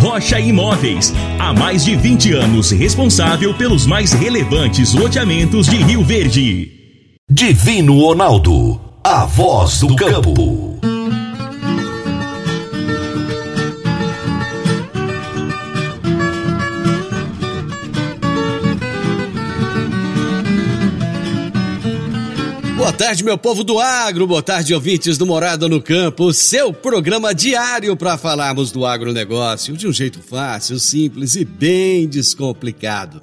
Rocha Imóveis. Há mais de 20 anos responsável pelos mais relevantes loteamentos de Rio Verde. Divino Ronaldo. A voz do campo. Tarde, meu povo do agro, boa tarde, ouvintes do Morada no Campo, seu programa diário para falarmos do agronegócio de um jeito fácil, simples e bem descomplicado.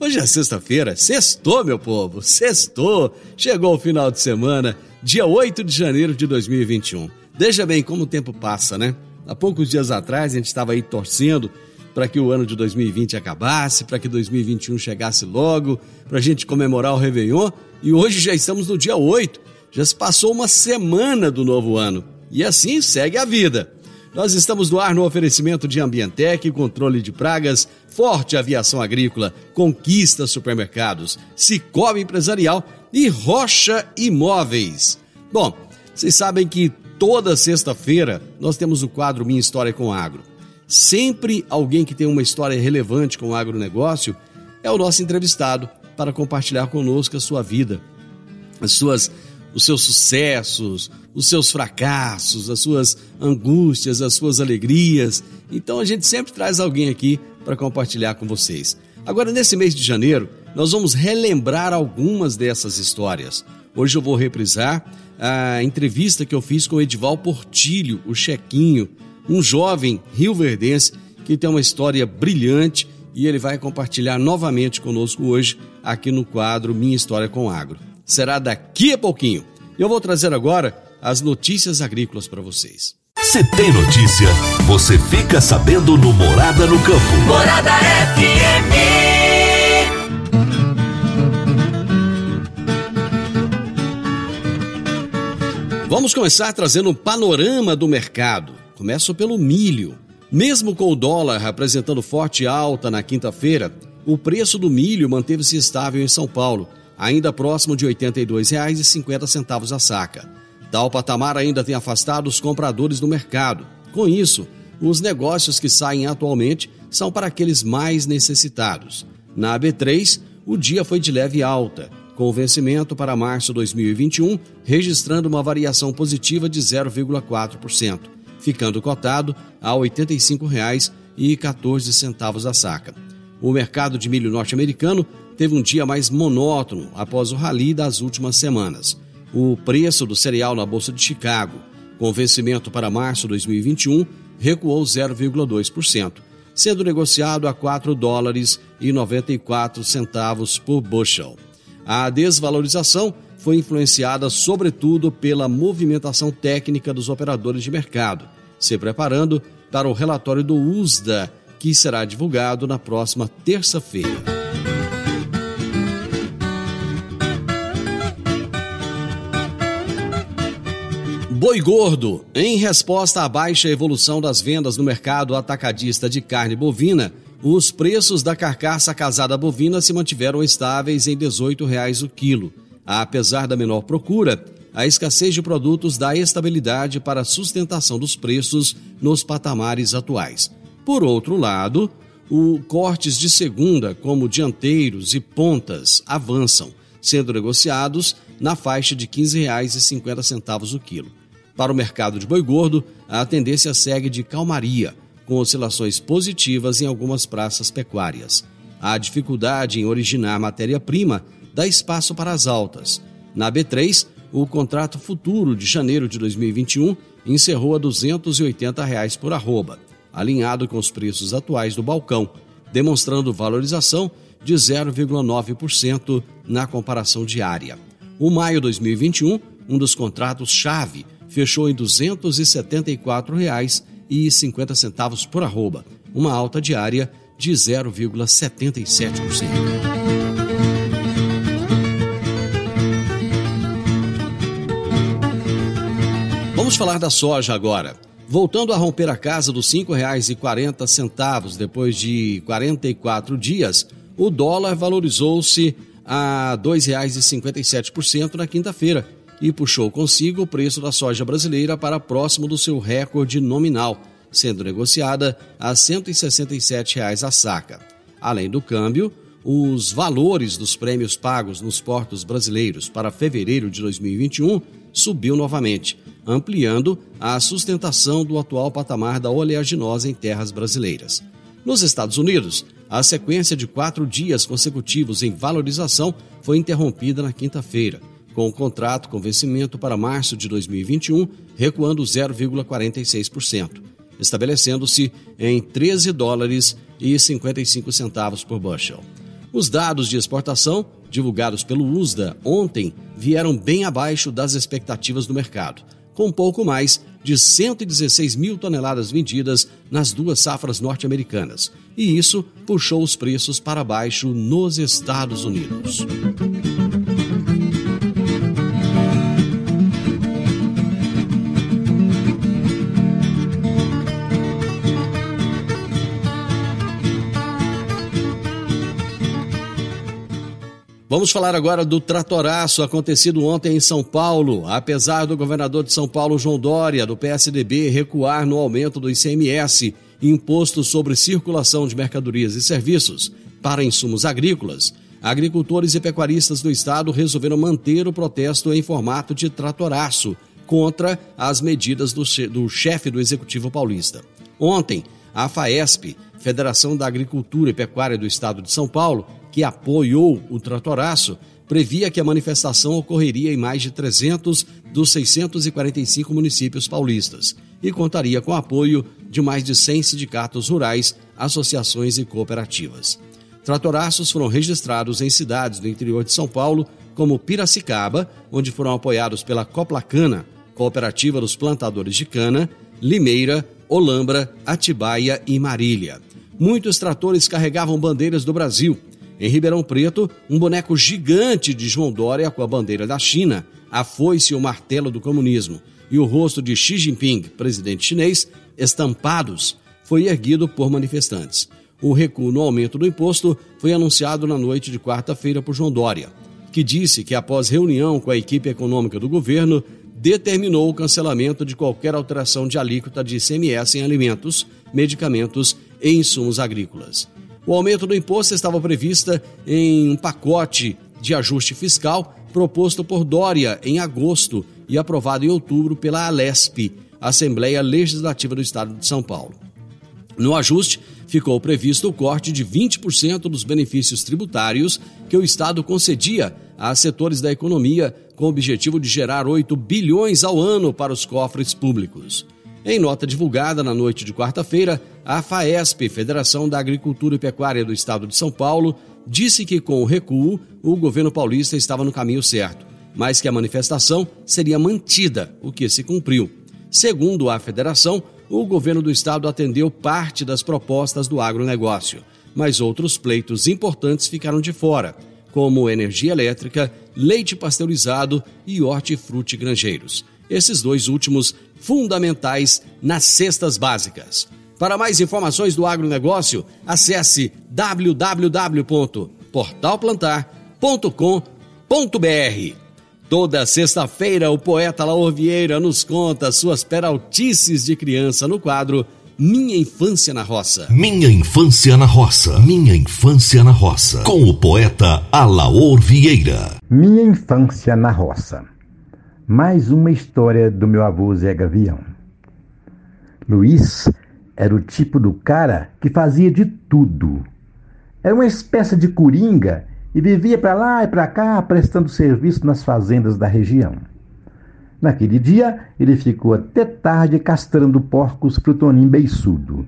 Hoje é sexta-feira, sextou, meu povo, sextou, chegou o final de semana, dia 8 de janeiro de 2021. Veja bem como o tempo passa, né? Há poucos dias atrás a gente estava aí torcendo para que o ano de 2020 acabasse, para que 2021 chegasse logo, para a gente comemorar o Réveillon. E hoje já estamos no dia 8, já se passou uma semana do novo ano. E assim segue a vida. Nós estamos no ar no oferecimento de Ambientec, controle de pragas, Forte Aviação Agrícola, Conquista Supermercados, Cicobi Empresarial e Rocha Imóveis. Bom, vocês sabem que toda sexta-feira nós temos o quadro Minha História com Agro. Sempre alguém que tem uma história relevante com o agronegócio é o nosso entrevistado para compartilhar conosco a sua vida, as suas, os seus sucessos, os seus fracassos, as suas angústias, as suas alegrias. Então a gente sempre traz alguém aqui para compartilhar com vocês. Agora, nesse mês de janeiro, nós vamos relembrar algumas dessas histórias. Hoje eu vou reprisar a entrevista que eu fiz com Edival Portilho, o Chequinho, um jovem rioverdense que tem uma história brilhante e ele vai compartilhar novamente conosco hoje aqui no quadro Minha História com Agro. Será daqui a pouquinho. Eu vou trazer agora as notícias agrícolas para vocês. Se tem notícia, você fica sabendo no Morada no Campo. Morada FM. Vamos começar trazendo um panorama do mercado. Começo pelo milho. Mesmo com o dólar apresentando forte alta na quinta-feira, o preço do milho manteve-se estável em São Paulo, ainda próximo de R$ 82,50 a saca. Tal patamar ainda tem afastado os compradores do mercado. Com isso, os negócios que saem atualmente são para aqueles mais necessitados. Na AB3, o dia foi de leve alta, com o vencimento para março 2021 registrando uma variação positiva de 0,4% ficando cotado a R$ 85,14 a saca. O mercado de milho norte-americano teve um dia mais monótono após o rally das últimas semanas. O preço do cereal na Bolsa de Chicago, com vencimento para março de 2021, recuou 0,2%, sendo negociado a 4 dólares e 94 centavos por bushel. A desvalorização foi influenciada sobretudo pela movimentação técnica dos operadores de mercado, se preparando para o relatório do USDA, que será divulgado na próxima terça-feira. Boi gordo. Em resposta à baixa evolução das vendas no mercado atacadista de carne bovina, os preços da carcaça casada bovina se mantiveram estáveis em R$ 18,00 o quilo. Apesar da menor procura, a escassez de produtos dá estabilidade para a sustentação dos preços nos patamares atuais. Por outro lado, o cortes de segunda, como dianteiros e pontas, avançam, sendo negociados na faixa de R$ 15,50 o quilo. Para o mercado de boi gordo, a tendência segue de calmaria, com oscilações positivas em algumas praças pecuárias. A dificuldade em originar matéria-prima dá espaço para as altas. Na B3, o contrato futuro de janeiro de 2021 encerrou a 280 reais por arroba, alinhado com os preços atuais do balcão, demonstrando valorização de 0,9% na comparação diária. O maio 2021, um dos contratos-chave, fechou em R$ 274,50 por arroba, uma alta diária de 0,77%. Vamos falar da soja agora. Voltando a romper a casa dos R$ 5,40 depois de 44 dias, o dólar valorizou-se a R$ 2,57% na quinta-feira e puxou consigo o preço da soja brasileira para próximo do seu recorde nominal, sendo negociada a 167 reais a saca. Além do câmbio, os valores dos prêmios pagos nos portos brasileiros para fevereiro de 2021 subiu novamente, ampliando a sustentação do atual patamar da oleaginosa em terras brasileiras. Nos Estados Unidos, a sequência de quatro dias consecutivos em valorização foi interrompida na quinta-feira, com o contrato com vencimento para março de 2021 recuando 0,46%, estabelecendo-se em 13 dólares e 55 centavos por bushel. Os dados de exportação, divulgados pelo USDA ontem, vieram bem abaixo das expectativas do mercado, com pouco mais de 116 mil toneladas vendidas nas duas safras norte-americanas, e isso puxou os preços para baixo nos Estados Unidos. Vamos falar agora do tratoraço acontecido ontem em São Paulo. Apesar do governador de São Paulo, João Dória, do PSDB, recuar no aumento do ICMS, imposto sobre circulação de mercadorias e serviços, para insumos agrícolas, agricultores e pecuaristas do estado resolveram manter o protesto em formato de tratoraço contra as medidas do, chefe do Executivo Paulista. Ontem, a FAESP, Federação da Agricultura e Pecuária do Estado de São Paulo, que apoiou o tratoraço, previa que a manifestação ocorreria em mais de 300 dos 645 municípios paulistas e contaria com o apoio de mais de 100 sindicatos rurais, associações e cooperativas. Tratoraços foram registrados em cidades do interior de São Paulo, como Piracicaba, onde foram apoiados pela Coplacana, Cooperativa dos Plantadores de Cana, Limeira, Olambra, Atibaia e Marília. Muitos tratores carregavam bandeiras do Brasil, em Ribeirão Preto, um boneco gigante de João Dória com a bandeira da China, a foice e o martelo do comunismo e o rosto de Xi Jinping, presidente chinês, estampados, foi erguido por manifestantes. O recuo no aumento do imposto foi anunciado na noite de quarta-feira por João Dória, que disse que após reunião com a equipe econômica do governo, determinou o cancelamento de qualquer alteração de alíquota de ICMS em alimentos, medicamentos e insumos agrícolas. O aumento do imposto estava prevista em um pacote de ajuste fiscal proposto por Dória em agosto e aprovado em outubro pela Alesp, Assembleia Legislativa do Estado de São Paulo. No ajuste, ficou previsto o corte de 20% dos benefícios tributários que o Estado concedia a setores da economia com o objetivo de gerar 8 bilhões ao ano para os cofres públicos. Em nota divulgada na noite de quarta-feira, a FAESP, Federação da Agricultura e Pecuária do Estado de São Paulo, disse que com o recuo, o governo paulista estava no caminho certo, mas que a manifestação seria mantida, o que se cumpriu. Segundo a federação, o governo do estado atendeu parte das propostas do agronegócio, mas outros pleitos importantes ficaram de fora, como energia elétrica, leite pasteurizado e hortifruti granjeiros. Esses dois últimos fundamentais nas cestas básicas. Para mais informações do agronegócio, acesse www.portalplantar.com.br. Toda sexta-feira, o poeta Laor Vieira nos conta suas peraltices de criança no quadro Minha Infância na Roça. Minha Infância na Roça. Minha Infância na Roça. Com o poeta Alaor Vieira. Minha Infância na Roça. Mais uma história do meu avô Zé Gavião. Luiz era o tipo do cara que fazia de tudo. Era uma espécie de coringa e vivia para lá e para cá prestando serviço nas fazendas da região. Naquele dia, ele ficou até tarde castrando porcos pro Tonim Beiçudo.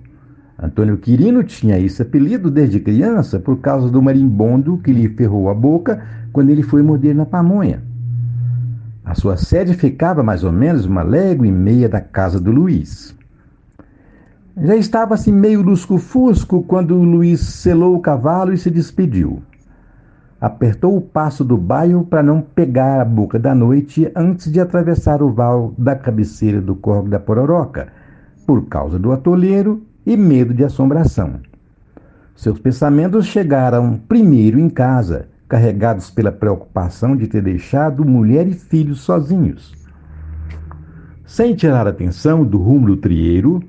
Antônio Quirino tinha esse apelido desde criança por causa do marimbondo que lhe ferrou a boca quando ele foi morder na pamonha. A sua sede ficava mais ou menos uma légua e meia da casa do Luiz. Já estava assim meio lusco-fusco quando Luiz selou o cavalo e se despediu. Apertou o passo do bairro para não pegar a boca da noite antes de atravessar o val da cabeceira do Corvo da Pororoca, por causa do atolheiro e medo de assombração. Seus pensamentos chegaram primeiro em casa, carregados pela preocupação de ter deixado mulher e filhos sozinhos. Sem tirar atenção do rumo do trieiro,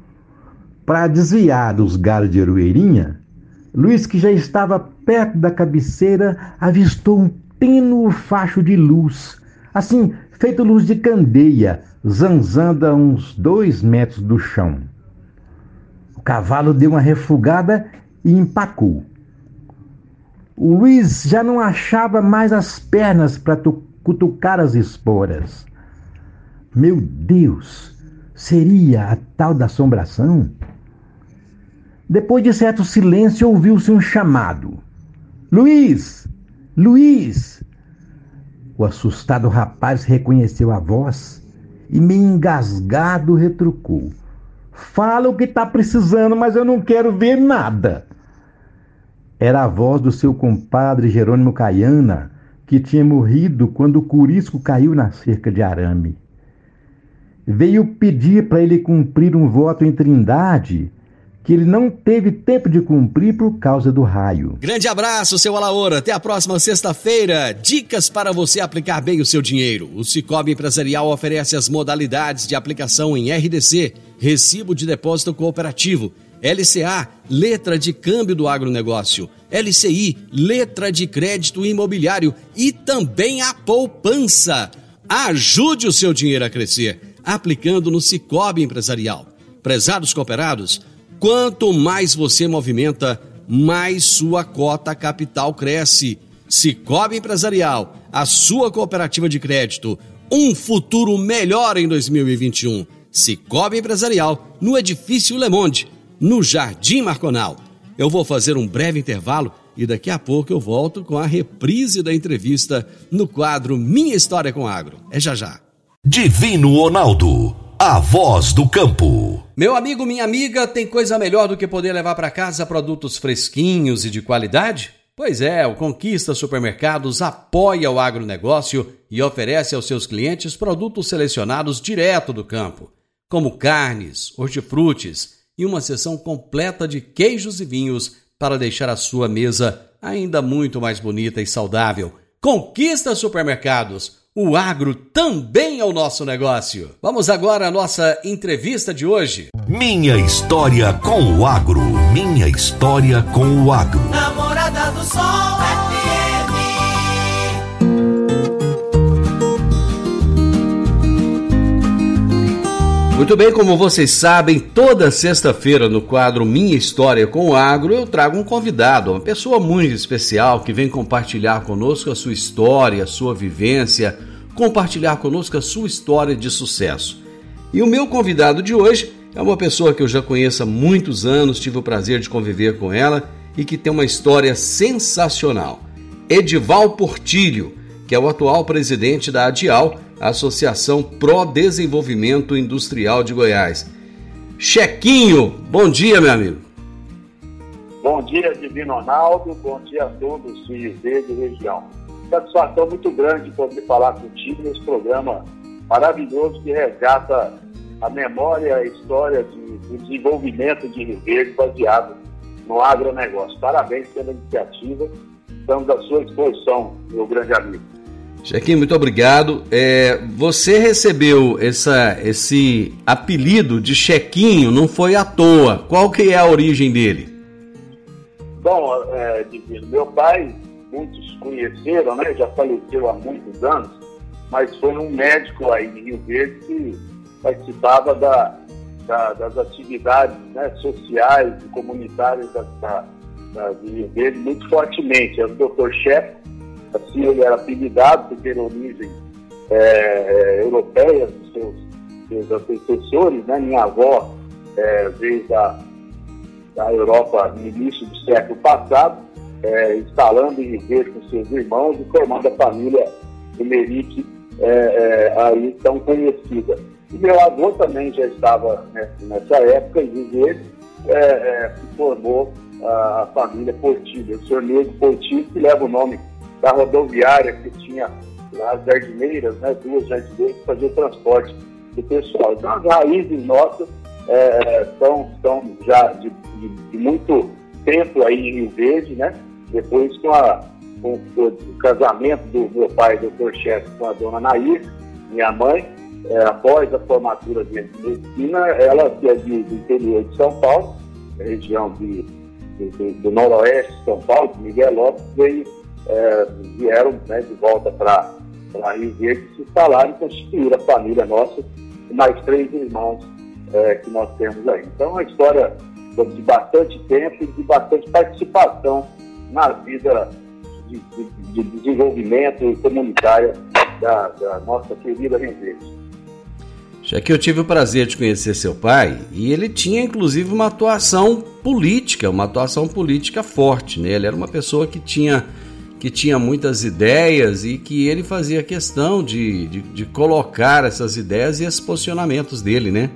para desviar dos galhos de aroeirinha, Luiz, que já estava perto da cabeceira, avistou um tênue facho de luz, assim, feito luz de candeia, zanzando a uns dois metros do chão. O cavalo deu uma refugada e empacou. O Luiz já não achava mais as pernas para cutucar as esporas. Meu Deus, seria a tal da assombração? Depois de certo silêncio, ouviu-se um chamado: Luiz! Luiz! O assustado rapaz reconheceu a voz e, meio engasgado, retrucou: Fala o que está precisando, mas eu não quero ver nada. Era a voz do seu compadre Jerônimo Caiana, que tinha morrido quando o curisco caiu na cerca de arame. Veio pedir para ele cumprir um voto em Trindade que ele não teve tempo de cumprir por causa do raio. Grande abraço, seu Alaora. Até a próxima sexta-feira. Dicas para você aplicar bem o seu dinheiro. O Cicobi Empresarial oferece as modalidades de aplicação em RDC, Recibo de Depósito Cooperativo LCA, letra de câmbio do agronegócio, LCI, letra de crédito imobiliário e também a poupança. Ajude o seu dinheiro a crescer, aplicando no Cicobi Empresarial. Prezados cooperados, quanto mais você movimenta, mais sua cota capital cresce. Cicobi Empresarial, a sua cooperativa de crédito, um futuro melhor em 2021. Cicobi Empresarial, no edifício Le Monde no Jardim Marconal. Eu vou fazer um breve intervalo e daqui a pouco eu volto com a reprise da entrevista no quadro Minha História com Agro. É já já. Divino Ronaldo, a voz do campo. Meu amigo, minha amiga, tem coisa melhor do que poder levar para casa produtos fresquinhos e de qualidade? Pois é, o Conquista Supermercados apoia o agronegócio e oferece aos seus clientes produtos selecionados direto do campo, como carnes, hortifrutis, e uma seção completa de queijos e vinhos para deixar a sua mesa ainda muito mais bonita e saudável. Conquista supermercados. O agro também é o nosso negócio. Vamos agora à nossa entrevista de hoje. Minha história com o agro. Minha história com o agro. Namorada do Sol Muito bem, como vocês sabem, toda sexta-feira no quadro Minha História com o Agro eu trago um convidado, uma pessoa muito especial que vem compartilhar conosco a sua história, a sua vivência, compartilhar conosco a sua história de sucesso. E o meu convidado de hoje é uma pessoa que eu já conheço há muitos anos, tive o prazer de conviver com ela e que tem uma história sensacional. Edival Portilho, que é o atual presidente da ADIAL Associação Pro Desenvolvimento Industrial de Goiás. Chequinho, bom dia, meu amigo. Bom dia, Divino Ronaldo, bom dia a todos os filhos dele região. Satisfação muito grande poder falar contigo nesse programa maravilhoso que resgata a memória e a história de, do desenvolvimento de Rio Verde baseado no agronegócio. Parabéns pela iniciativa, estamos à sua disposição, meu grande amigo. Chequinho, muito obrigado. É, você recebeu essa, esse apelido de Chequinho, não foi à toa. Qual que é a origem dele? Bom, é, Divino, meu pai, muitos conheceram, né? Já faleceu há muitos anos, mas foi um médico aí em Rio Verde que participava da, da, das atividades né, sociais e comunitárias da, da, da, de Rio Verde muito fortemente. Era o doutor Chefe, assim ele era apelidado por ter origem é, é, europeia dos seus, seus antecessores, né? Minha avó é, veio da, da Europa no início do século passado, é, instalando em Ribeiro com seus irmãos e formando a família Emerick é, é, aí tão conhecida. E meu avô também já estava nessa época em Viver, é, é, se formou a, família Portilho, o senhor Nego Portilho, que leva o nome da rodoviária que tinha lá as jardineiras, né, duas jardineiras, que faziam o transporte do pessoal. Então, as raízes nossas é, são, são já de, de, de, muito tempo aí em Rio Verde, né? Depois com, a, com o, o casamento do meu pai, doutor Chefe, com a dona Nair, minha mãe, é, após a formatura de medicina, ela que é de, do interior de São Paulo, região de, de, do noroeste de São Paulo, Miguel Lopes, veio, é, vieram né, de volta para Rio Verde se instalaram e constituíram a família nossa, mais três irmãos é, que nós temos aí. Então, é uma história de bastante tempo e de bastante participação na vida de, de, de desenvolvimento comunitária da, da nossa querida Rio Verde. Já que eu tive o prazer de conhecer seu pai, e ele tinha inclusive uma atuação política, uma atuação política forte, né? Ele era uma pessoa que tinha, que tinha muitas ideias e que ele fazia questão de, de, de colocar essas ideias e esses posicionamentos dele, né?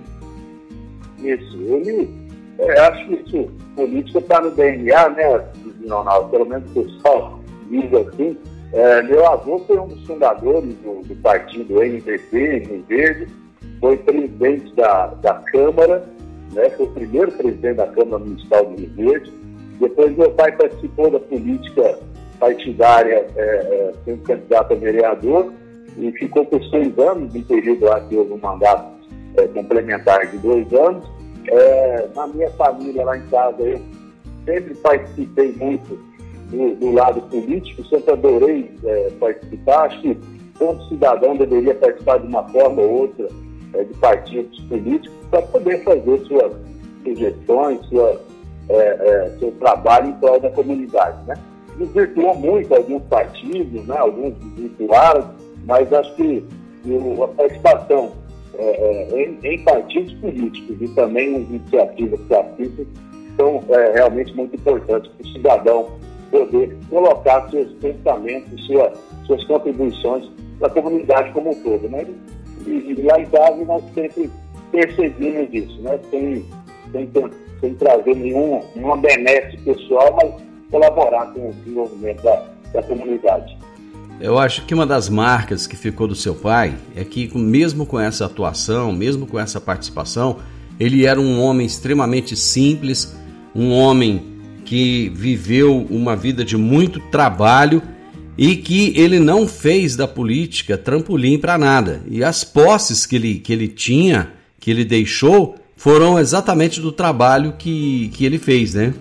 Isso, ele, é, acho que isso, política está no DNA, né, Ronaldo? Pelo menos o pessoal diz assim. É, meu avô foi um dos fundadores do, do partido NPP, em Verde, foi presidente da, da Câmara, né, foi o primeiro presidente da Câmara Municipal de Rio Verde. Depois meu pai participou da política partidária, é, é, sendo candidato a vereador, e ficou por seis anos, em período lá que houve um mandato é, complementar de dois anos. É, na minha família, lá em casa, eu sempre participei muito do, do lado político, sempre adorei é, participar. Acho que todo cidadão deveria participar de uma forma ou outra é, de partidos políticos para poder fazer suas sugestões, sua, é, é, seu trabalho em prol da comunidade. Né? Desvirtuou muito alguns partidos, né? alguns desvirtuaram, mas acho que a participação é, é, em, em, partidos políticos e também em iniciativas pacíficas são é, realmente muito importantes para o cidadão poder colocar seus pensamentos, sua, suas contribuições para a comunidade como um todo. Né? E, e lá em nós sempre percebemos isso, né? sem, sem, sem trazer nenhum, nenhuma pessoal, mas colaborar com o desenvolvimento da, da comunidade. Eu acho que uma das marcas que ficou do seu pai é que, mesmo com essa atuação, mesmo com essa participação, ele era um homem extremamente simples, um homem que viveu uma vida de muito trabalho e que ele não fez da política trampolim para nada. E as posses que ele, que ele tinha, que ele deixou, foram exatamente do trabalho que, que ele fez, né?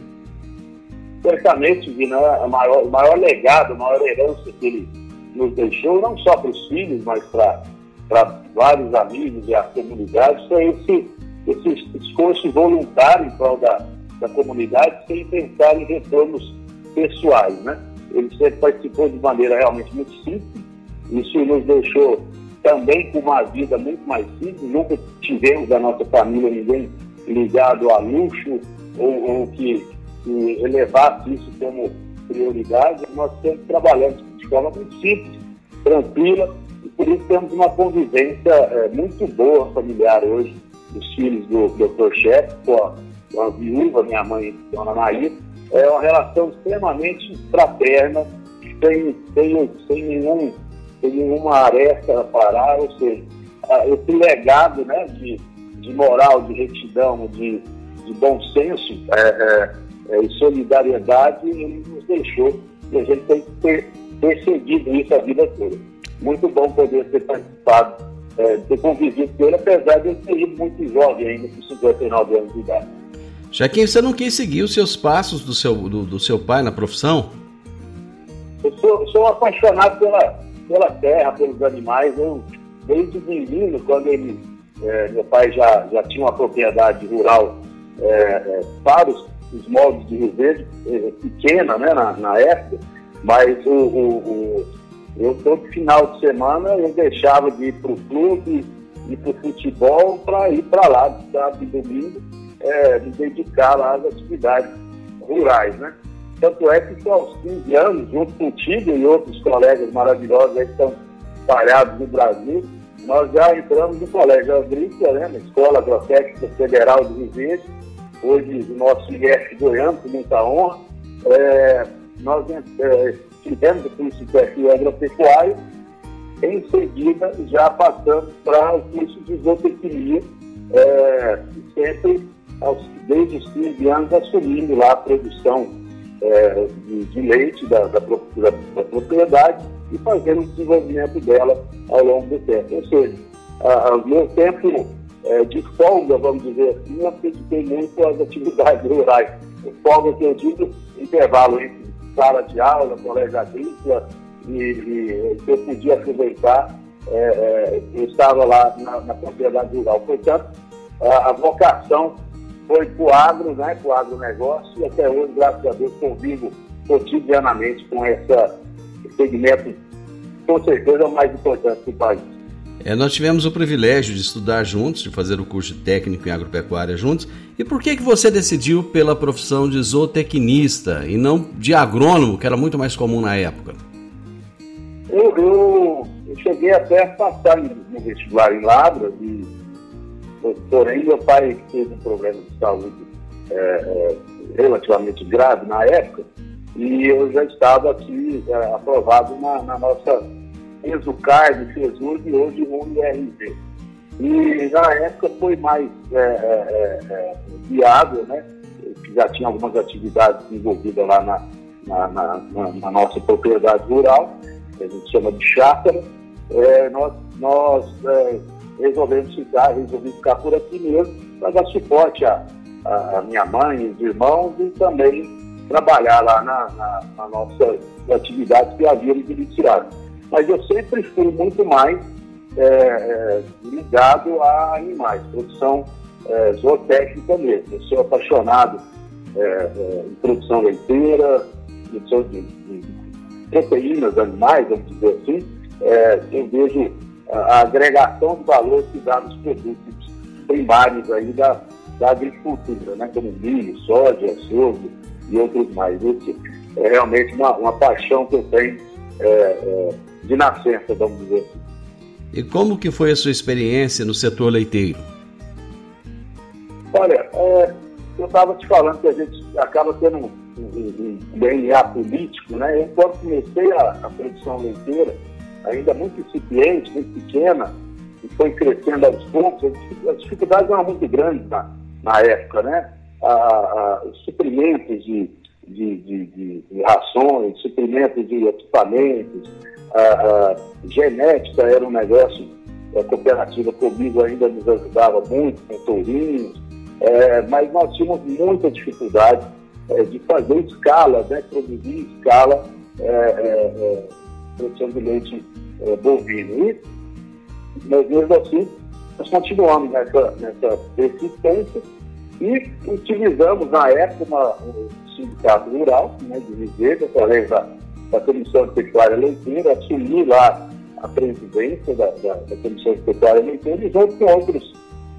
Certamente, o maior, o maior legado, a maior herança que ele nos deixou, não só para os filhos, mas para vários amigos e a comunidade, foi esse, esse esforço voluntário em prol da, da comunidade, sem pensar em retornos pessoais, né? ele sempre participou de maneira realmente muito simples. Isso nos deixou também com uma vida muito mais simples. Nunca tivemos da nossa família ninguém ligado a luxo ou, ou que, que, elevasse isso como prioridade. Nós sempre trabalhamos de forma muito simples, tranquila, e por isso temos uma convivência é, muito boa familiar hoje. Os filhos do Dr. Chefe, com a, com a viúva, minha mãe, Dona Nair, é uma relação extremamente fraterna, sem, sem, sem, nenhum, sem nenhuma aresta a parar, ou seja, esse legado né, de, de moral, de retidão, de, de bom senso é, é, é, e solidariedade, ele nos deixou e a gente tem que ter perseguido isso a vida toda. Muito bom poder ter participado, é, ter convivido com ele, apesar de ele ter ido muito jovem ainda, com 59 anos de idade. Que você não quis seguir os seus passos do seu, do, do seu pai na profissão? Eu sou, sou, apaixonado pela, pela terra, pelos animais. Eu, desde menino, quando ele, é, meu pai já, já tinha uma propriedade rural é, é, para os, os moldes de Rio Verde, é, pequena né, na, na, época, mas o, o, o, eu todo final de semana eu deixava de ir para o clube, ir para o futebol, para ir para lá, sábado e domingo é, me dedicar às atividades rurais, né? Tanto é que aos 15 anos, junto contigo e outros colegas maravilhosos aí que estão espalhados no Brasil, nós já entramos no Colégio Agrícola, né, na Escola Agrotécnica Federal de Rio hoje o nosso IF Goiano, com muita honra. É, nós é, tivemos o curso de agropecuário, em seguida já passamos para o curso de zootecnia, é, sempre aos, desde os 15 anos assumindo lá a produção é, de, de, leite da, da, da, da, propriedade e fazendo o desenvolvimento dela ao longo do tempo. Ou seja, o meu tempo é, de folga, vamos dizer assim, eu dediquei muito às atividades rurais. Folga que eu digo, intervalo entre sala de aula, colégio agrícola, e, e eu podia aproveitar, é, é, eu estava lá na, na propriedade rural. Portanto, a, a vocação foi para o agro, né, para o agronegócio, e até hoje, graças a Deus, convivo cotidianamente com essa, esse segmento, com certeza, o mais importante do país. É, nós tivemos o privilégio de estudar juntos, de fazer o curso técnico em agropecuária juntos. E por que, que você decidiu pela profissão de zootecnista e não de agrônomo, que era muito mais comum na época? Eu, eu, eu cheguei até a passar no vestibular em Lavras, e, porém meu pai teve um problema de saúde é, é, relativamente grave na época, e eu já estava aqui é, aprovado na, na nossa fez o CARD, fez e hoje o IRV. E na época foi mais é, é, é, é, viável, né? Que já tinha algumas atividades envolvidas lá na, na, na, na nossa propriedade rural, que a gente chama de chácara. É, nós nós é, resolvemos ficar, resolvi ficar por aqui mesmo, para dar suporte à, à minha mãe, os irmãos e também trabalhar lá na, na, na nossa atividade que havíamos iniciado mas eu sempre fui muito mais é, é, ligado a animais, produção é, zootécnica mesmo. Eu sou apaixonado é, é, em produção leiteira, produção de, de, proteínas animais, vamos dizer assim. É, eu vejo a, agregação de valor que dá nos produtos primários aí da, da agricultura, né, como milho, soja, sorgo e outros mais. Esse é realmente uma, uma paixão que eu tenho é, é, de nascença, vamos dizer assim. E como que foi a sua experiência no setor leiteiro? Olha, é, eu estava te falando que a gente acaba tendo um, um, um DNA político, né? Eu, quando comecei a, a, produção leiteira, ainda muito incipiente, muito pequena, e foi crescendo aos poucos, as dificuldades eram muito grandes na, na época, né? A, a, os suprimentos de, de, de, de, de rações, suprimentos de equipamentos, a, a genética era um negócio, a cooperativa comigo ainda nos ajudava muito com tourinhos, é, mas nós tínhamos muita dificuldade é, de fazer escala, né, produzir escala é, é, é produção de leite é, bovino. E, mas mesmo assim, nós continuamos nessa, nessa persistência e utilizamos na época uma, um sindicato rural né, de Viveiro, através da da Comissão de Pecuária Leiteira, assumi lá a presidência da, da, da Comissão de Pecuária Leiteira e junto com outros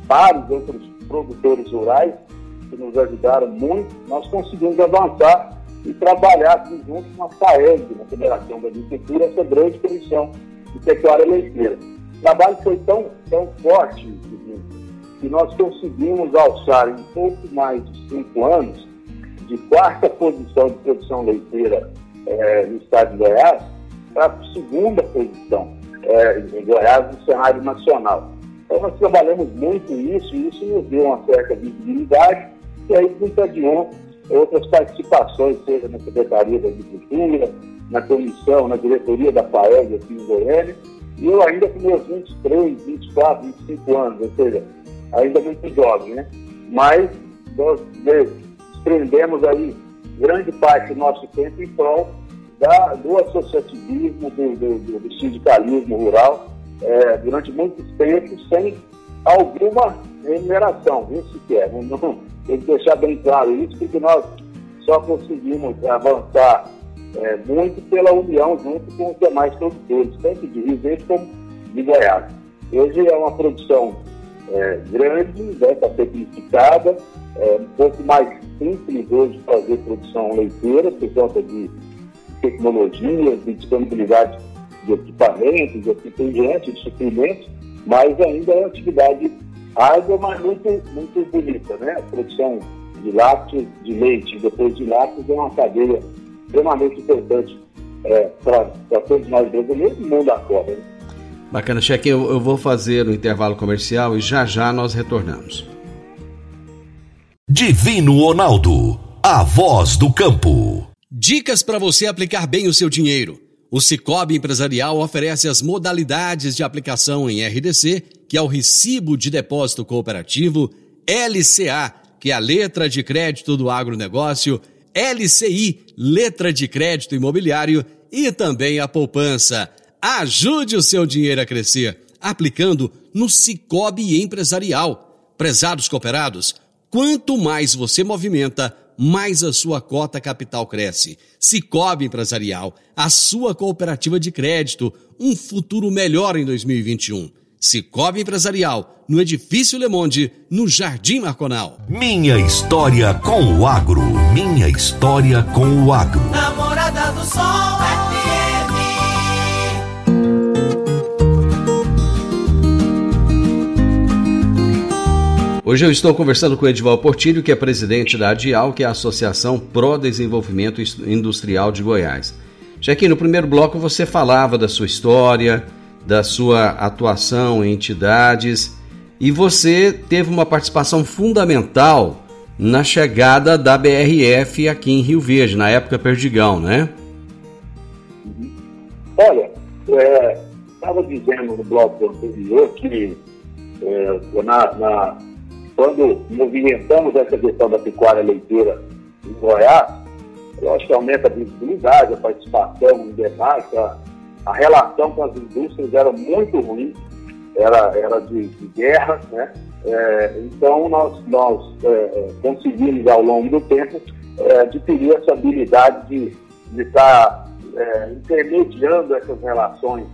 vários outros produtores rurais que nos ajudaram muito, nós conseguimos avançar e trabalhar aqui junto com a FAEG, na Federação da Agricultura, essa grande comissão de pecuária leiteira. O trabalho foi tão, tão forte que nós conseguimos alçar em pouco mais de cinco anos de quarta posição de produção leiteira é, no estado de Goiás para a segunda posição é, em Goiás no cenário nacional. Então nós trabalhamos muito isso e isso nos deu uma certa visibilidade e aí desencadeou outras participações, seja na Secretaria da Agricultura, na comissão, na diretoria da FAEG aqui em Goiânia, e eu ainda com meus 23, 24, 25 anos, ou seja, ainda muito jovem, né? Mas nós desprendemos aí grande parte do nosso tempo em prol da, do associativismo, do, do, do sindicalismo rural, é, durante muito tempo, sem alguma remuneração, isso que é. Não, não, tem que deixar bem claro isso, porque nós só conseguimos avançar é, muito pela união junto com os demais produtores, tanto de Rio Verde como de Goiás. Hoje é uma produção é, grande, né, está simplificada, é, um pouco mais simples hoje fazer produção leiteira, por conta de tecnologias, de disponibilidade de equipamentos, de diante, de suprimentos, mas ainda é uma atividade árdua, mas muito, muito bonita, né? A produção de lácteos, de leite, depois de lácteos, é uma cadeia extremamente importante é, para todos nós brasileiros e mundo afora. Né? Bacana, Cheque, eu, eu vou fazer o intervalo comercial e já já nós retornamos. Divino Ronaldo, a voz do campo. Dicas para você aplicar bem o seu dinheiro. O Cicobi Empresarial oferece as modalidades de aplicação em RDC, que é o Recibo de Depósito Cooperativo, LCA, que é a letra de crédito do agronegócio, LCI, letra de crédito imobiliário e também a poupança. Ajude o seu dinheiro a crescer aplicando no Cicobi Empresarial. Prezados cooperados, quanto mais você movimenta, mais a sua cota capital cresce. Cicobi Empresarial, a sua cooperativa de crédito, um futuro melhor em 2021. Cicobi Empresarial, no Edifício Le Monde, no Jardim Marconal. Minha história com o agro. Minha história com o agro. Namorada do Sol Hoje eu estou conversando com Edival Portilho, que é presidente da ADIAL, que é a Associação Pro Desenvolvimento Industrial de Goiás. Já que no primeiro bloco você falava da sua história, da sua atuação em entidades e você teve uma participação fundamental na chegada da BRF aqui em Rio Verde, na época Perdigão, né? Olha, estava é, dizendo no bloco anterior que é, na, na quando movimentamos essa questão da pecuária leiteira em Goiás, eu acho que aumenta a visibilidade, a participação no debate, a, a, relação com as indústrias era muito ruim, era, era de, de guerra, né? É, então nós, nós é, é conseguimos ao longo do tempo é, adquirir essa habilidade de, de estar é, intermediando essas relações,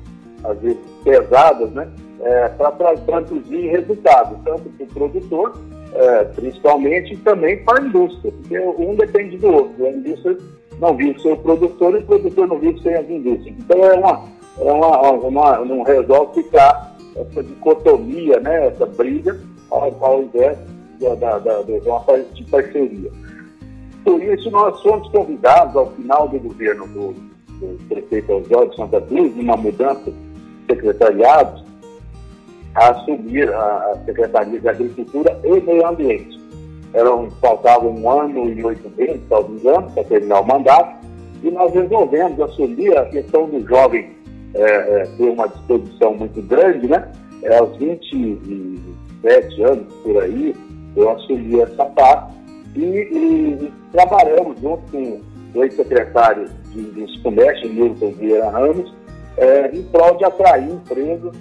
às vezes pesadas, né? É, para traduzir resultados, tanto para o produtor, é, principalmente, e também para a indústria, porque um depende do outro. A indústria não vive sem o produtor e o produtor não vive sem as indústrias. Então, é uma, é uma, uma não resolve ficar essa dicotomia, né, essa briga, ao, ao invés da, da, da, de uma de parceria. Por isso, nós fomos convidados, ao final do governo do, do prefeito Oswaldo Santa Cruz, numa mudança de secretariados, a assumir a Secretaria de Agricultura e Meio Ambiente. Eram, faltavam um ano e oito meses, talvez anos, para terminar o mandato, e nós resolvemos assumir a questão do jovem é, é, ter uma disposição muito grande, né? É, aos 27 anos, por aí, eu assumi essa parte e, e, e trabalhamos junto com o ex-secretário de, de Comércio, Milton Vieira Ramos, é, em prol de atrair empresas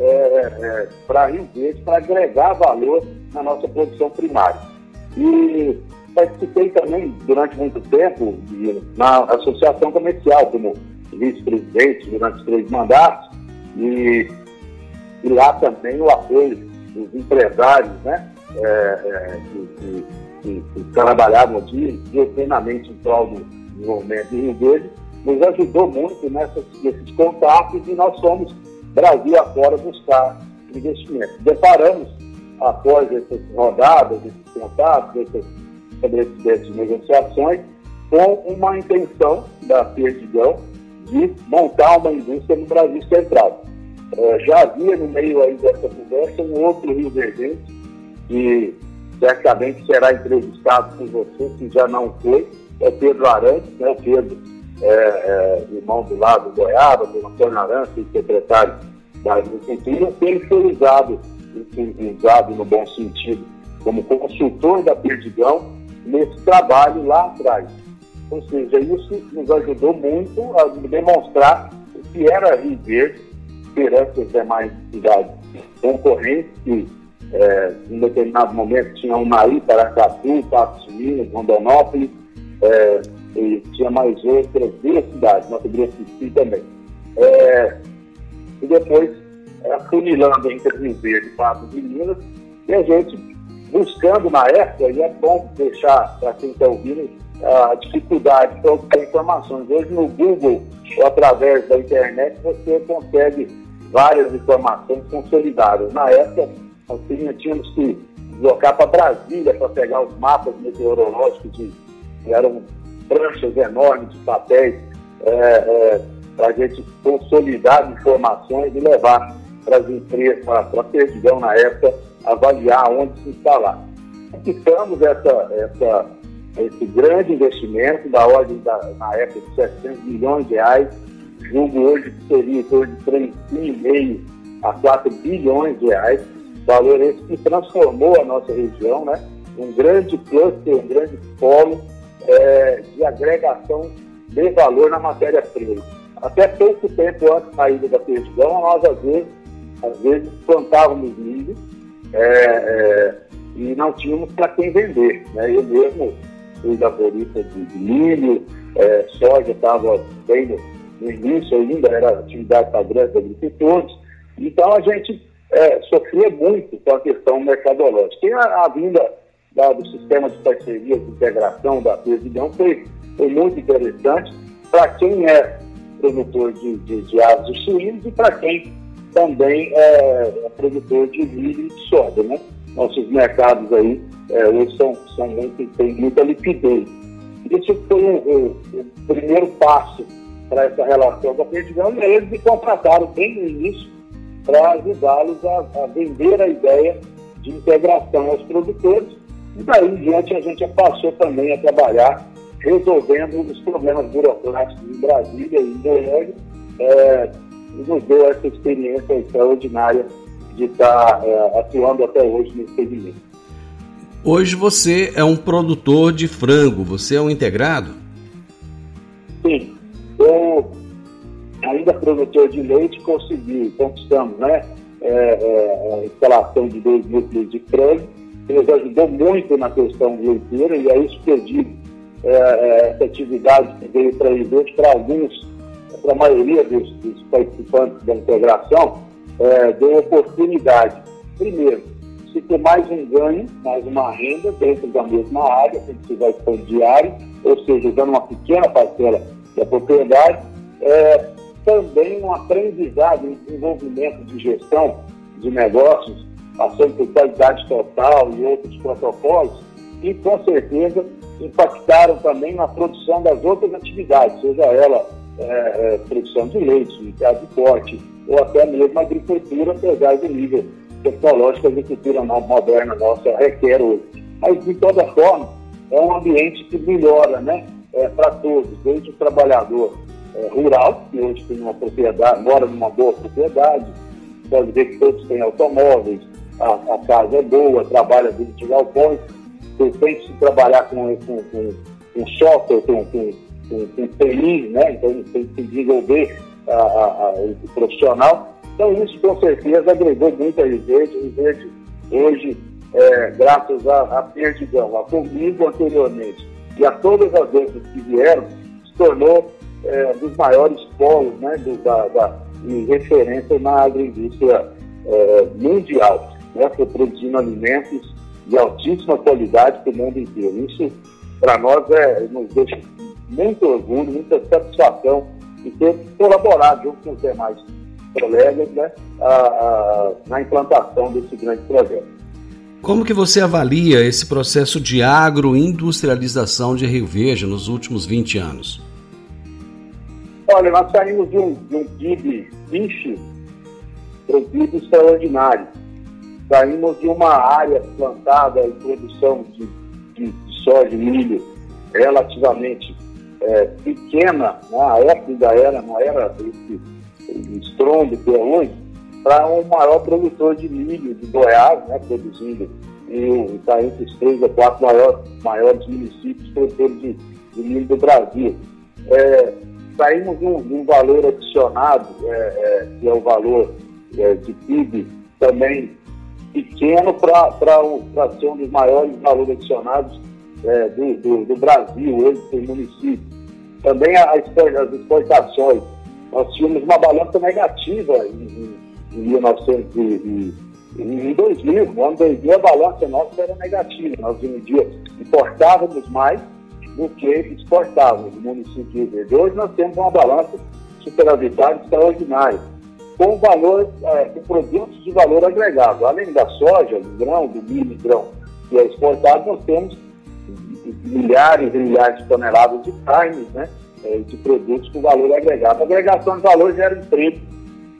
é, é, para Rio Verde, para agregar valor na nossa produção primária. E participei também durante muito tempo na associação comercial, como vice-presidente durante três mandatos, e, e, lá também o apoio dos empresários, né, é, é que, que, que, trabalhavam diuturnamente em prol do desenvolvimento de Rio Verde, nos ajudou muito nessas, nesses contatos e nós somos Brasil afora buscar investimentos. Deparamos, após essas rodadas, esses contatos, esses estabelecimentos negociações, com uma intenção da Perdigão de montar uma indústria no Brasil Central. É, já havia no meio aí dessa conversa um outro Rio Verde que certamente será entrevistado por você, que já não foi, é Pedro Arantes, né, Pedro é, é, irmão do lado do Goiaba, do Antônio Arantes, secretário da Agricultura, usado, usado no bom sentido, como consultor da Perdigão nesse trabalho lá atrás. Ou seja, isso nos ajudou muito a demonstrar o que era Rio Verde perante as demais cidades concorrentes que é, em determinado momento tinha Unaí, Paracatu, Patos Minas, Rondonópolis, é, e tinha mais outras duas cidades, Mato Grosso do também. É, e depois afunilando entre Rio Verde, Patos e Minas, e a gente buscando na época, e é bom deixar para quem está ouvindo a dificuldade para obter informações. Hoje no Google ou através da internet você consegue várias informações consolidadas. Na época, nós tínhamos que deslocar para Brasília para pegar os mapas meteorológicos, de, que eram pranchas enormes de papéis, é, é, para a gente consolidar informações e levar para as empresas, para a Perdigão na época, avaliar onde se instalar. Ficamos essa, essa, esse grande investimento da ordem, da, na época, de 700 milhões de reais, julgo hoje que seria em torno de 3,5 a 4 bilhões de reais, valor esse que transformou a nossa região, né? Um grande cluster, um grande polo é, de agregação de valor na matéria-prima. Até pouco tempo antes da saída da Perdigão, nós às vezes, às vezes plantávamos milho é, é, e não tínhamos para quem vender. Né? Eu mesmo fui laborista de, de milho, é, soja estava bem no, no, início ainda, era atividade para grandes agricultores. Então a gente é, sofria muito com a questão mercadológica. E a, a vinda da, do sistema de parceria de integração da Presidão foi, foi muito interessante para quem é produtor de, de, de aves e suínos e para quem também é, é, produtor de milho e de soja. Né? Nossos mercados aí é, hoje são, são muito, tem muita liquidez. Isso foi o, o, o primeiro passo para essa relação com a Perdigão e eles me contrataram bem no início para ajudá-los a, a, vender a ideia de integração aos produtores. E daí em diante a gente passou também a trabalhar resolvendo os problemas burocráticos em Brasília e em Goiânia, é, e nos deu essa experiência extraordinária de estar é, atuando até hoje nesse segmento. Hoje você é um produtor de frango, você é um integrado? Sim, eu ainda produtor de leite consegui, conquistamos né, é, é, a instalação de dois núcleos de frango, que nos ajudou muito na questão leiteira e é isso que eu digo, é, é, essa atividade que veio trazer para alguns, para a maioria dos, dos, participantes da integração, é, deu oportunidade. Primeiro, se ter mais um ganho, mais uma renda dentro da mesma área, se precisar expandir área, ou seja, usando uma pequena parcela da propriedade, é, também um aprendizado, um desenvolvimento de gestão de negócios, passando por qualidade total e outros protocolos, e com certeza impactaram também na produção das outras atividades, seja ela é, é, produção de leite, de gado de corte, ou até mesmo agricultura, apesar do nível tecnológico a agricultura moderna nossa requer hoje. Mas, de toda forma, é um ambiente que melhora né, é, para todos, desde o trabalhador é, rural, que hoje tem uma propriedade, mora numa boa propriedade, pode ver que todos têm automóveis, a, a casa é boa, trabalha dentro de galpões, tem que se trabalhar com, com, com, com software, com, com, com, com TI, né? então tem que desenvolver a, a, a, o profissional. Então isso com certeza agregou muito a Riverde. Riverde hoje, é, graças a, a Perdigão, a comigo anteriormente e a todas as outras que vieram, se tornou é, dos maiores polos né, do, da, da, de referência na agroindústria é, mundial, né, produzindo alimentos de altíssima qualidade para o mundo inteiro. Isso, para nós, é, nos deixa muito orgulho, muita satisfação de ter colaborado junto com os demais colegas né, a, a, na implantação desse grande projeto. Como que você avalia esse processo de agroindustrialização de Rio Verde nos últimos 20 anos? Olha, nós saímos de um, de um PIB para um PIB extraordinário. Saímos de uma área plantada em produção de, de, de soja e milho relativamente é, pequena, né? a época ainda era, não era esse, estrondo que é hoje, para um maior produtor de milho de Goiás, né, produzindo e está entre os três ou quatro maiores, maiores municípios produtores de, de milho do Brasil. É, saímos de um, de um, valor adicionado, é, é, que é o valor é, de PIB, também pequeno para ser um dos maiores valores adicionados é, do, do, do, Brasil, hoje tem município. Também as exportações. Nós tínhamos uma balança negativa em, em, em 1900 e, em 2000, no ano 2000 a balança nossa era negativa. Nós importávamos mais do que exportávamos no município de. Hoje nós temos uma balança superavitária extraordinária. Com valor, é, com produtos de valor agregado. Além da soja, do grão, do milho grão que é exportado, nós temos milhares e milhares de toneladas de carnes, né? É, de produtos com valor agregado. A agregação de valor gera emprego,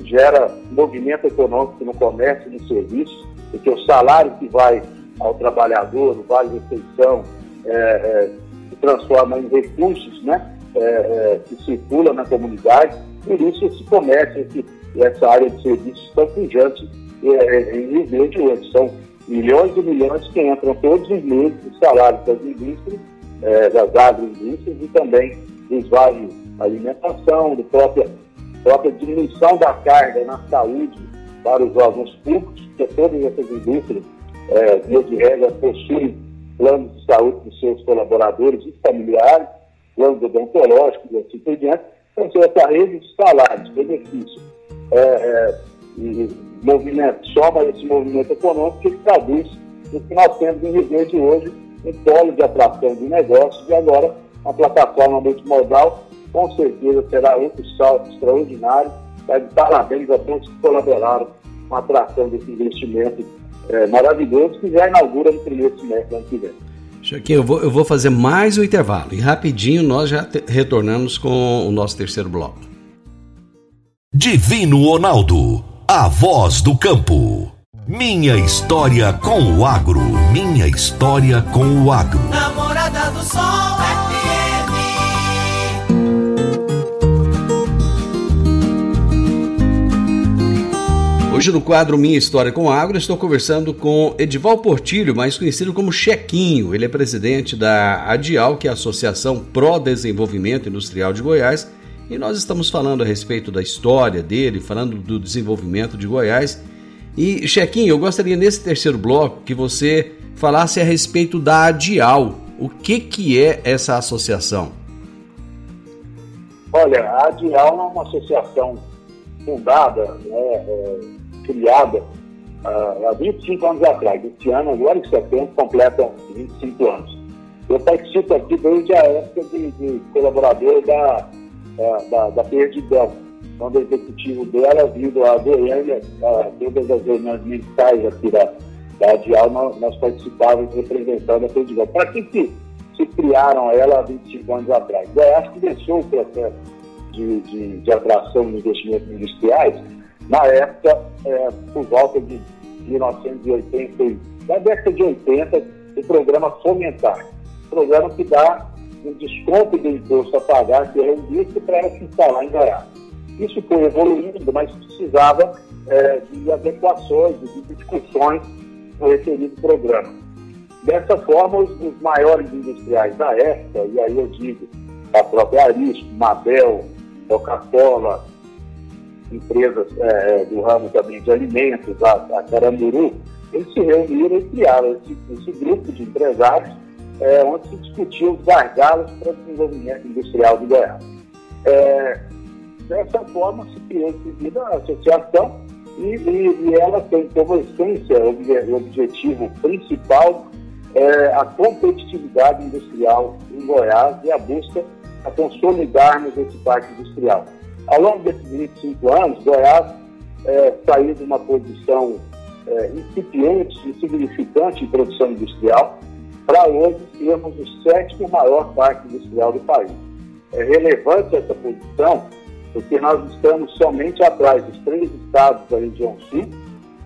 gera movimento econômico no comércio e no serviço, porque o salário que vai ao trabalhador, o vale refeição, é, é, se transforma em recursos né, é, é, que circulam na comunidade, por isso esse comércio, esse, essa área de serviços tão pujante é, é, em Rio Verde hoje. São milhões e milhões que entram todos os meses os salários das indústrias, das agroindústrias e também dos vales alimentação, do própria, própria diminuição da carga na saúde para os órgãos públicos, porque todas essas indústrias, é, via de regra, possuem planos de saúde dos seus colaboradores e familiares, planos odontológicos e assim por diante. Então, essa rede de salários, benefícios é, é, movimento, soma esse movimento econômico que traduz o que nós temos em Rio Grande hoje, um polo de atração de negócios e agora uma plataforma multimodal, com certeza será outro salto extraordinário. Tá parabéns a todos que colaboraram com a atração desse investimento é, maravilhoso que já inaugura no primeiro semestre do ano que vem. Chequinho, eu vou, eu vou fazer mais um intervalo e rapidinho nós já retornamos com o nosso terceiro bloco. Divino Ronaldo, a voz do campo. Minha história com o agro. Minha história com o agro. Namorada do Sol Hoje no quadro Minha História com Agro, estou conversando com Edival Portilho, mais conhecido como Chequinho. Ele é presidente da ADIAL, que é a Associação Pro Desenvolvimento Industrial de Goiás, e nós estamos falando a respeito da história dele, falando do desenvolvimento de Goiás. E Chequinho, eu gostaria nesse terceiro bloco que você falasse a respeito da ADIAL. O que, que é essa associação? Olha, a ADIAL é uma associação fundada né, é criada uh, há 25 anos atrás. Esse ano, agora em setembro, completa 25 anos. Eu participo aqui desde a época de, de colaborador da, da, da Perdidão, quando o executivo dela, vindo a Goiânia, a todas as reuniões militares aqui da, da Adial, nós, nós participávamos representando a Perdidão. Para que se, se criaram ela há 25 anos atrás? Goiás começou o processo de, de, de atração de investimentos industriais na época, é, por volta de 1980, da década de 80, o programa Fomentar. Programa que dá um desconto do imposto a pagar, que é um indústria, para ela se instalar em Goiás. Isso foi evoluindo, mas precisava é, de adequações, de discussões no referido programa. Dessa forma, os, os, maiores industriais da época, e aí eu digo a própria Arisco, Mabel, Coca-Cola, empresas é, do ramo também de alimentos, a, a Caramburu, eles se reuniram e criaram esse, esse grupo de empresários é, onde se discutiu os gargalos para o desenvolvimento industrial de Goiás. É, dessa forma, se criou em a associação e, e, e, ela tem como essência, o objetivo principal, é, a competitividade industrial em Goiás e a busca a consolidarmos esse parque industrial. Ao longo desses 25 anos, Goiás é, saiu de uma posição é, incipiente e significante em produção industrial para hoje sermos o sétimo maior parque industrial do país. É relevante essa posição porque nós estamos somente atrás dos três estados da região sul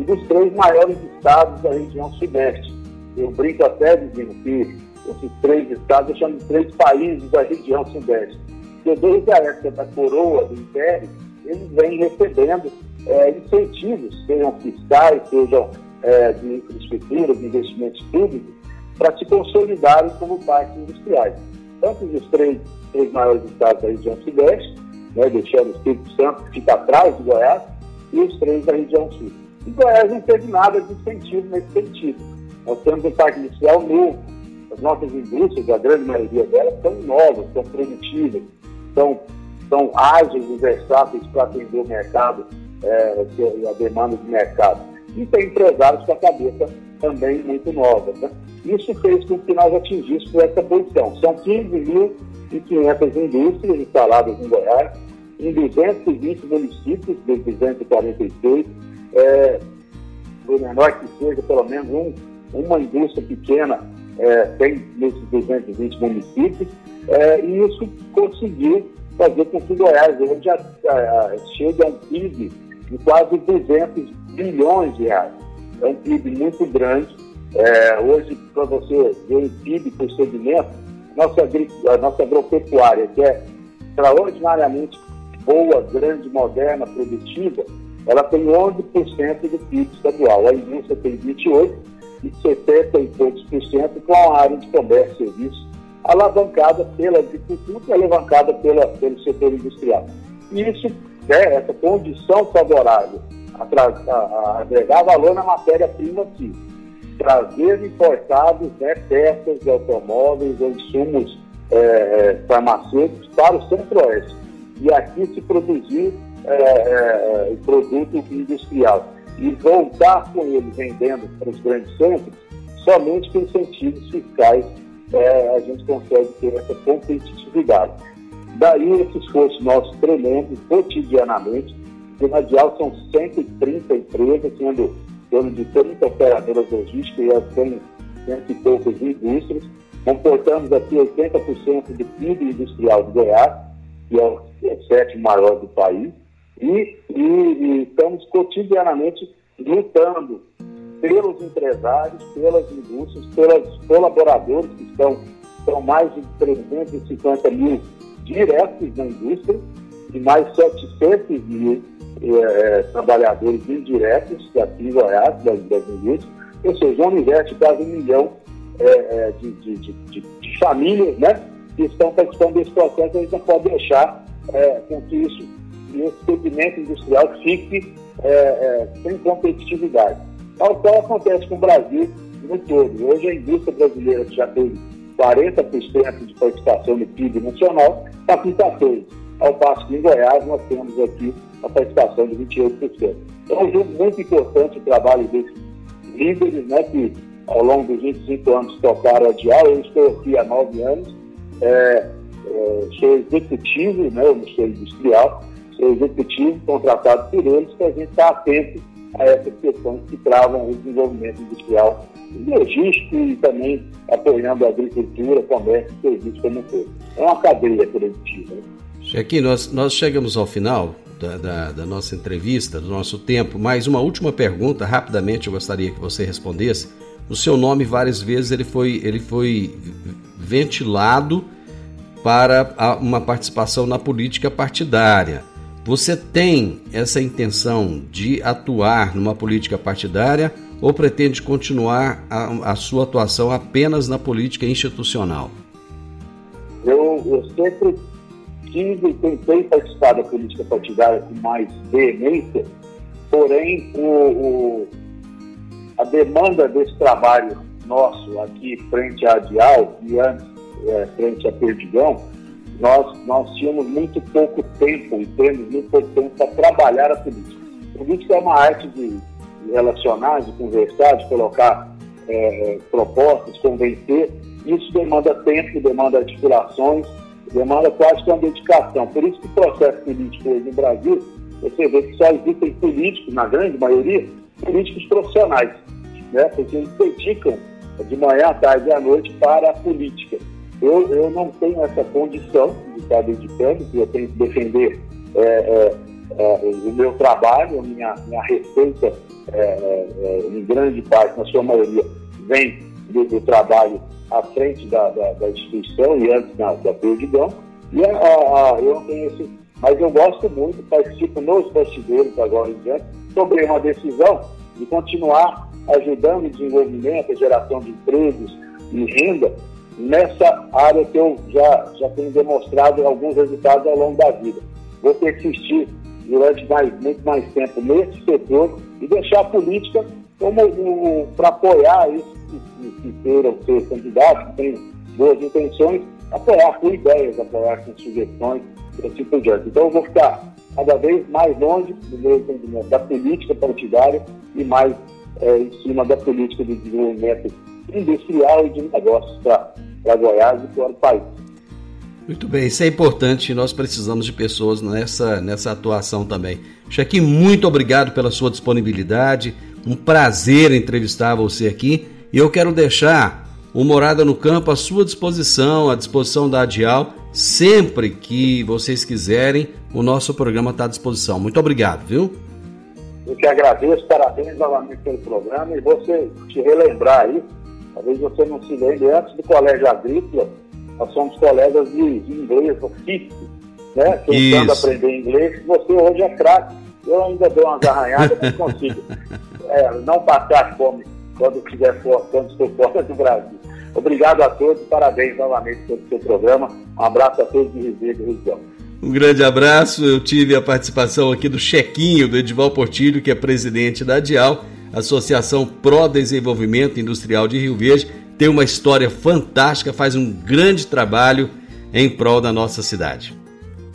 e dos três maiores estados da região sudeste. Eu brinco até dizendo que esses três estados eu chamo de três países da região sudeste porque desde a época da coroa do Império, eles vêm recebendo é, incentivos, sejam fiscais, sejam é, de infraestrutura, de investimentos públicos, para se consolidarem como parques industriais. Tanto os três, três maiores estados da região sudeste, né, deixando o Espírito Santo, que fica atrás de Goiás, e os três da região sul. E Goiás não teve nada de incentivo nesse sentido. Nós temos um parque industrial novo, as nossas indústrias, a grande maioria delas, são novas, são produtivas, são, são ágeis e versáteis para atender o mercado, é, a demanda do mercado. E tem empresários com a cabeça também muito nova. Né? Isso fez com que nós atingíssemos essa posição. São 15.500 indústrias instaladas em Goiás, em 220 municípios, de 246, é, por menor que seja, pelo menos um, uma indústria pequena é, tem nesses 220 municípios, é, e isso conseguiu fazer com que Goiás hoje chegue a um PIB de quase 200 bilhões de reais. É um PIB muito grande. É, hoje, para você ver o PIB por segmento, nossa, a nossa agropecuária, que é extraordinariamente boa, grande, moderna, produtiva, ela tem 11% do PIB estadual. A indústria tem 28% e 70 e poucos por cento com a área de comércio e serviços alavancada pela agricultura e alavancada pela, pelo setor industrial. E isso, né, essa condição favorável a, a, agregar valor na matéria-prima aqui, trazer importados né, peças de automóveis insumos é, é, farmacêuticos para o centro-oeste. E aqui se produzir é, é, produto industrial. E voltar com ele vendendo para os grandes centros, somente com incentivos fiscais é, a gente consegue ter essa competitividade. Daí esse esforço nosso tremendo cotidianamente. De Radial são 130 empresas, sendo torno de 30 operadoras logísticas e as 100, cento e poucas indústrias. Comportamos aqui 80% do PIB industrial de Goiás, que é o, é o sétimo maior do país. E, e, e estamos cotidianamente lutando pelos empresários, pelas indústrias, pelos colaboradores, que estão, são mais de 350 mil diretos na indústria e mais 700 mil é, trabalhadores indiretos aqui em Goiás, das, das indústrias, ou seja, um universo de quase um milhão é, de, de, de, de, famílias né, que estão participando desse processo, a gente não pode deixar é, com que isso, esse segmento industrial fique sem competitividade tal qual acontece com o Brasil no todo. Hoje a indústria brasileira que já tem 40% de participação no PIB nacional, está com 14%. Ao passo que em Goiás nós temos aqui a participação de 28%. Então, é um jogo muito importante o trabalho desses líderes, né, que ao longo dos 25 anos tocaram a Dial. Eu estou aqui há nove anos, é, é, sou executivo, né, eu não sou industrial, sou executivo contratado por eles para a gente estar atento a essas questões que travam o desenvolvimento industrial logístico e também apoiando a agricultura, comércio e serviços como um todo. É uma cadeia produtiva. Aqui nós, nós chegamos ao final da, da, da, nossa entrevista, do nosso tempo, mas uma última pergunta, rapidamente eu gostaria que você respondesse. O seu nome várias vezes ele foi, ele foi ventilado para uma participação na política partidária. Você tem essa intenção de atuar numa política partidária ou pretende continuar a, a sua atuação apenas na política institucional? Eu, eu sempre e tentei participar da política partidária com mais veemência, porém o, o, a demanda desse trabalho nosso aqui frente à Dial e antes é, frente a Perdigão nós, nós tínhamos muito pouco tempo e temos muito pouco tempo para trabalhar a política. A política é uma arte de, de relacionar, de conversar, de colocar é, propostas, convencer. Isso demanda tempo, demanda articulações, demanda quase que uma dedicação. Por isso que o processo político hoje no Brasil, você vê que só existem políticos, na grande maioria, políticos profissionais, né? porque eles dedicam de manhã, à tarde e à noite para a política. Eu, eu não tenho essa condição de estar dedicando, eu tenho que defender é, é, é, o meu trabalho, a minha, minha receita, é, é, é, em grande parte, na sua maioria, vem do, trabalho à frente da, da, da, instituição e antes da, da. E a, a, a, eu tenho esse. Mas eu gosto muito, participo nos bastidores agora em diante, tomei uma decisão de continuar ajudando o desenvolvimento, a geração de empregos e renda nessa área que eu já, já tenho demonstrado alguns resultados ao longo da vida. Vou persistir durante mais, muito mais tempo nesse setor e deixar a política para apoiar isso que, que queiram ser candidatos, que têm boas intenções, apoiar com ideias, apoiar com sugestões assim por diante. Então eu vou ficar cada vez mais longe do meu entendimento da política partidária e mais é, em cima da política de desenvolvimento industrial e de negócios para para Goiás e para o país. Muito bem, isso é importante. Nós precisamos de pessoas nessa, nessa atuação também. Chequim, muito obrigado pela sua disponibilidade. Um prazer entrevistar você aqui. E eu quero deixar o Morada no Campo à sua disposição, à disposição da Adial. Sempre que vocês quiserem, o nosso programa está à disposição. Muito obrigado, viu? Eu que agradeço, parabéns novamente pelo programa e você te relembrar aí, talvez você não se lembre, antes do Colégio Agrícola, nós somos colegas de, inglês, ofício, né? Tentando aprender inglês, você hoje é craque. Eu ainda dou umas arranhadas, mas consigo é, não passar fome quando estiver fora, quando estou fora do Brasil. Obrigado a todos, parabéns novamente pelo seu programa. Um abraço a todos de Ribeiro Região. Um grande abraço. Eu tive a participação aqui do Chequinho, do Edival Portilho, que é presidente da DIAL, Associação Pro Desenvolvimento Industrial de Rio Verde. Tem uma história fantástica, faz um grande trabalho em prol da nossa cidade.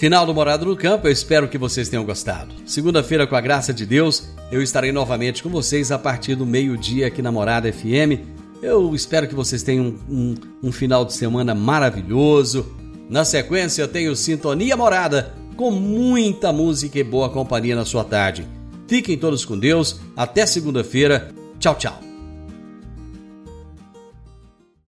Final do Morado no Campo, eu espero que vocês tenham gostado. Segunda-feira, com a graça de Deus, eu estarei novamente com vocês a partir do meio-dia aqui na Morada FM. Eu espero que vocês tenham um, um, um final de semana maravilhoso. Na sequência, tenho Sintonia Morada, com muita música e boa companhia na sua tarde. Fiquem todos com Deus. Até segunda-feira. Tchau, tchau.